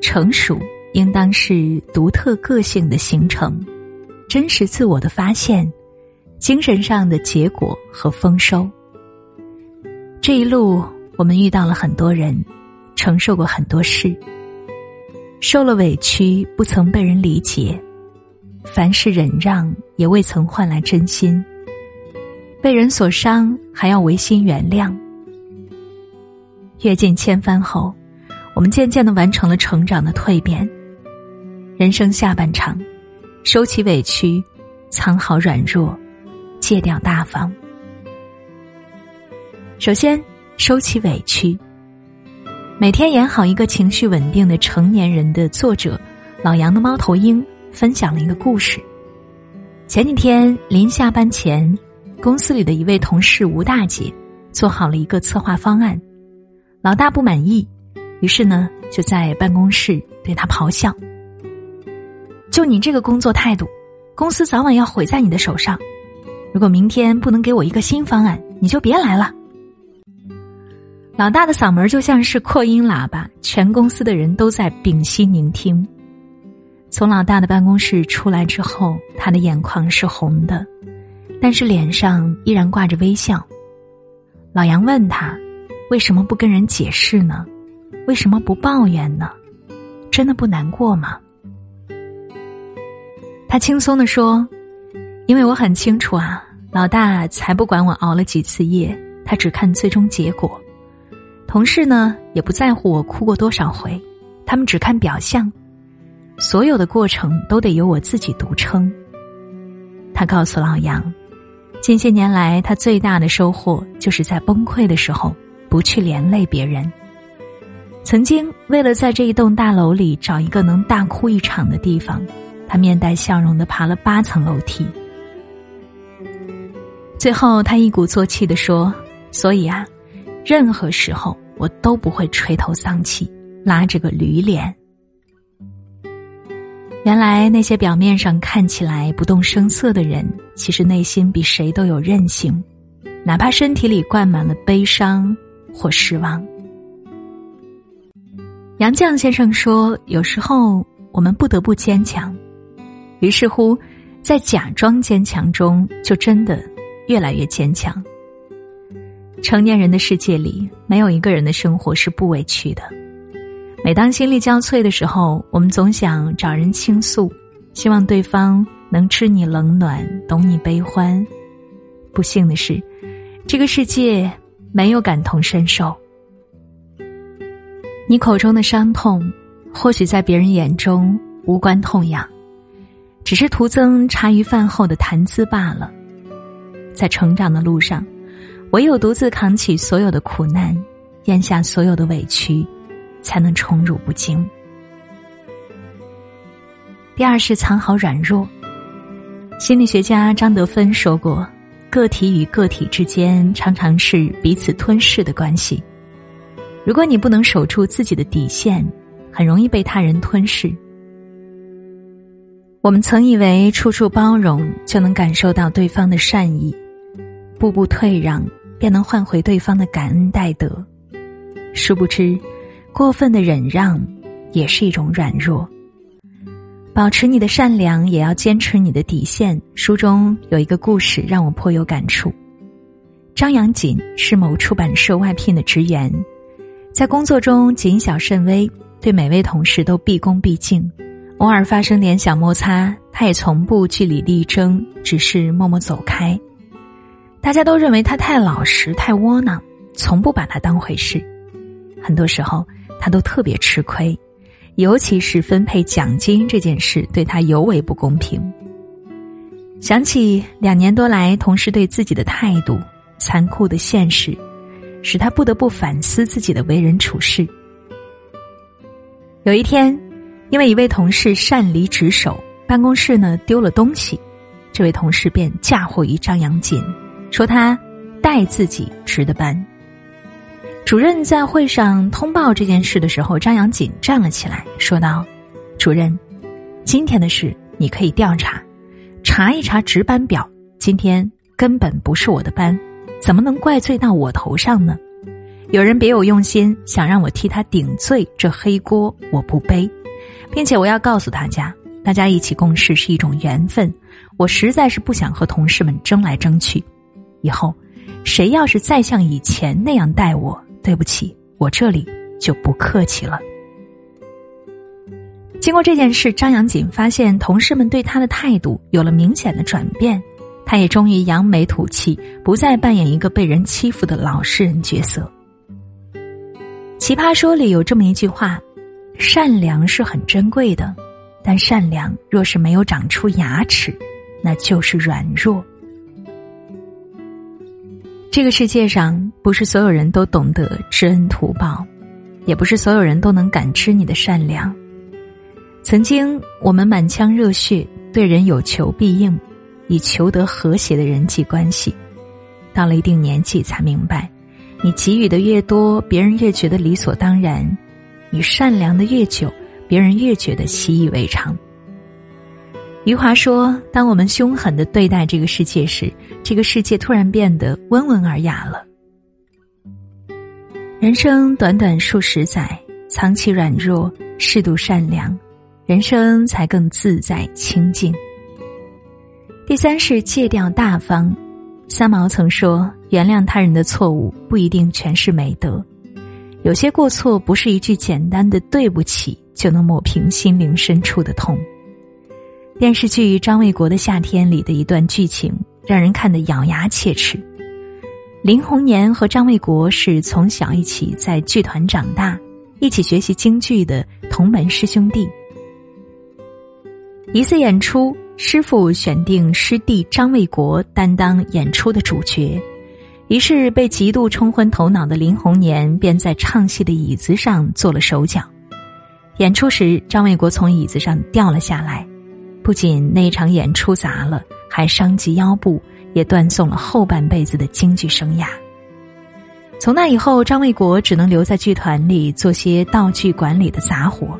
成熟应当是独特个性的形成，真实自我的发现，精神上的结果和丰收。这一路，我们遇到了很多人，承受过很多事，受了委屈，不曾被人理解；凡事忍让，也未曾换来真心。被人所伤，还要违心原谅。阅尽千帆后。”我们渐渐的完成了成长的蜕变。人生下半场，收起委屈，藏好软弱，戒掉大方。首先，收起委屈。每天演好一个情绪稳定的成年人的作者老杨的猫头鹰分享了一个故事。前几天临下班前，公司里的一位同事吴大姐做好了一个策划方案，老大不满意。于是呢，就在办公室对他咆哮：“就你这个工作态度，公司早晚要毁在你的手上。如果明天不能给我一个新方案，你就别来了。”老大的嗓门就像是扩音喇叭，全公司的人都在屏息聆听。从老大的办公室出来之后，他的眼眶是红的，但是脸上依然挂着微笑。老杨问他：“为什么不跟人解释呢？”为什么不抱怨呢？真的不难过吗？他轻松的说：“因为我很清楚啊，老大才不管我熬了几次夜，他只看最终结果。同事呢，也不在乎我哭过多少回，他们只看表象。所有的过程都得由我自己独撑。”他告诉老杨，近些年来他最大的收获，就是在崩溃的时候不去连累别人。曾经为了在这一栋大楼里找一个能大哭一场的地方，他面带笑容的爬了八层楼梯。最后，他一鼓作气的说：“所以啊，任何时候我都不会垂头丧气，拉着个驴脸。”原来那些表面上看起来不动声色的人，其实内心比谁都有韧性，哪怕身体里灌满了悲伤或失望。杨绛先生说：“有时候我们不得不坚强，于是乎，在假装坚强中，就真的越来越坚强。成年人的世界里，没有一个人的生活是不委屈的。每当心力交瘁的时候，我们总想找人倾诉，希望对方能知你冷暖，懂你悲欢。不幸的是，这个世界没有感同身受。”你口中的伤痛，或许在别人眼中无关痛痒，只是徒增茶余饭后的谈资罢了。在成长的路上，唯有独自扛起所有的苦难，咽下所有的委屈，才能宠辱不惊。第二是藏好软弱。心理学家张德芬说过，个体与个体之间常常是彼此吞噬的关系。如果你不能守住自己的底线，很容易被他人吞噬。我们曾以为处处包容就能感受到对方的善意，步步退让便能换回对方的感恩戴德。殊不知，过分的忍让也是一种软弱。保持你的善良，也要坚持你的底线。书中有一个故事让我颇有感触：张扬锦是某出版社外聘的职员。在工作中谨小慎微，对每位同事都毕恭毕敬。偶尔发生点小摩擦，他也从不据理力争，只是默默走开。大家都认为他太老实、太窝囊，从不把他当回事。很多时候，他都特别吃亏，尤其是分配奖金这件事，对他尤为不公平。想起两年多来同事对自己的态度，残酷的现实。使他不得不反思自己的为人处事。有一天，因为一位同事擅离职守，办公室呢丢了东西，这位同事便嫁祸于张扬锦，说他代自己值的班。主任在会上通报这件事的时候，张扬锦站了起来，说道：“主任，今天的事你可以调查，查一查值班表。今天根本不是我的班，怎么能怪罪到我头上呢？”有人别有用心，想让我替他顶罪，这黑锅我不背，并且我要告诉大家，大家一起共事是一种缘分，我实在是不想和同事们争来争去。以后，谁要是再像以前那样待我，对不起，我这里就不客气了。经过这件事，张扬锦发现同事们对他的态度有了明显的转变，他也终于扬眉吐气，不再扮演一个被人欺负的老实人角色。奇葩说里有这么一句话：“善良是很珍贵的，但善良若是没有长出牙齿，那就是软弱。”这个世界上不是所有人都懂得知恩图报，也不是所有人都能感知你的善良。曾经我们满腔热血，对人有求必应，以求得和谐的人际关系，到了一定年纪才明白。你给予的越多，别人越觉得理所当然；你善良的越久，别人越觉得习以为常。余华说：“当我们凶狠的对待这个世界时，这个世界突然变得温文尔雅了。”人生短短数十载，藏起软弱，适度善良，人生才更自在清静。第三是戒掉大方。三毛曾说：“原谅他人的错误不一定全是美德，有些过错不是一句简单的对不起就能抹平心灵深处的痛。”电视剧《张卫国的夏天》里的一段剧情让人看得咬牙切齿。林红年和张卫国是从小一起在剧团长大，一起学习京剧的同门师兄弟。一次演出。师傅选定师弟张卫国担当演出的主角，于是被极度冲昏头脑的林红年便在唱戏的椅子上做了手脚。演出时，张卫国从椅子上掉了下来，不仅那场演出砸了，还伤及腰部，也断送了后半辈子的京剧生涯。从那以后，张卫国只能留在剧团里做些道具管理的杂活。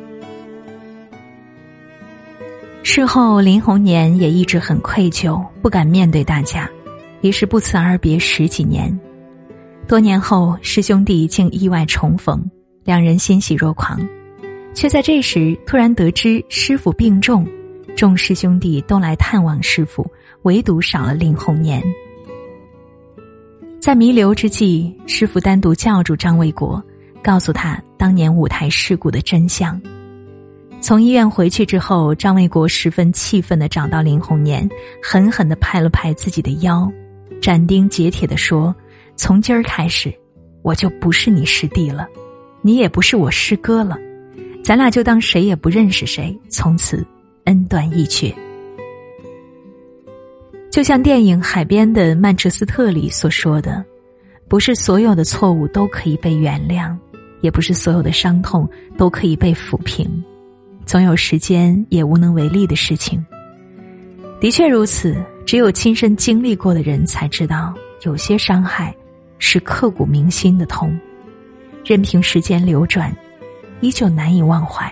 事后，林红年也一直很愧疚，不敢面对大家，于是不辞而别十几年。多年后，师兄弟竟意外重逢，两人欣喜若狂，却在这时突然得知师傅病重，众师兄弟都来探望师傅，唯独少了林红年。在弥留之际，师傅单独叫住张卫国，告诉他当年舞台事故的真相。从医院回去之后，张卫国十分气愤的找到林红年，狠狠的拍了拍自己的腰，斩钉截铁的说：“从今儿开始，我就不是你师弟了，你也不是我师哥了，咱俩就当谁也不认识谁，从此恩断义绝。”就像电影《海边的曼彻斯特》里所说的：“不是所有的错误都可以被原谅，也不是所有的伤痛都可以被抚平。”总有时间也无能为力的事情。的确如此，只有亲身经历过的人才知道，有些伤害是刻骨铭心的痛，任凭时间流转，依旧难以忘怀。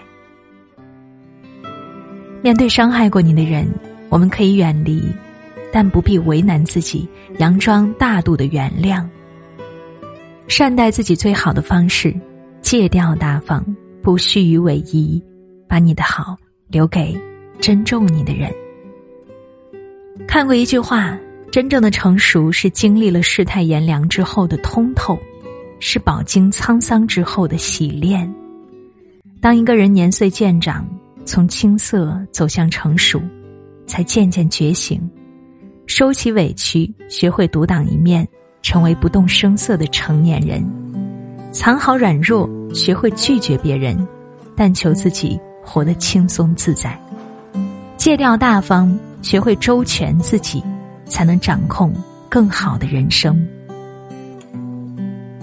面对伤害过你的人，我们可以远离，但不必为难自己，佯装大度的原谅。善待自己最好的方式，戒掉大方，不虚与委蛇。把你的好留给珍重你的人。看过一句话：真正的成熟是经历了世态炎凉之后的通透，是饱经沧桑之后的洗炼。当一个人年岁渐长，从青涩走向成熟，才渐渐觉醒，收起委屈，学会独当一面，成为不动声色的成年人；藏好软弱，学会拒绝别人，但求自己。活得轻松自在，戒掉大方，学会周全自己，才能掌控更好的人生。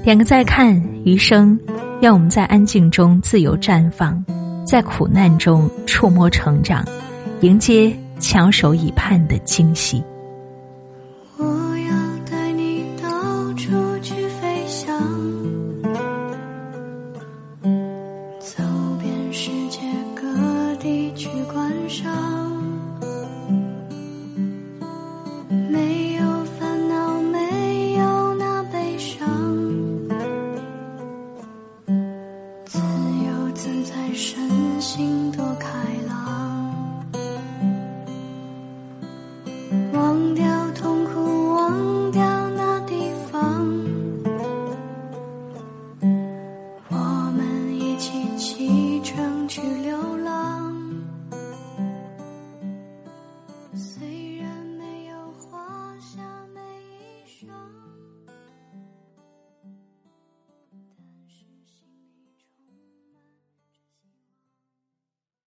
点个再看，余生，愿我们在安静中自由绽放，在苦难中触摸成长，迎接翘首以盼的惊喜。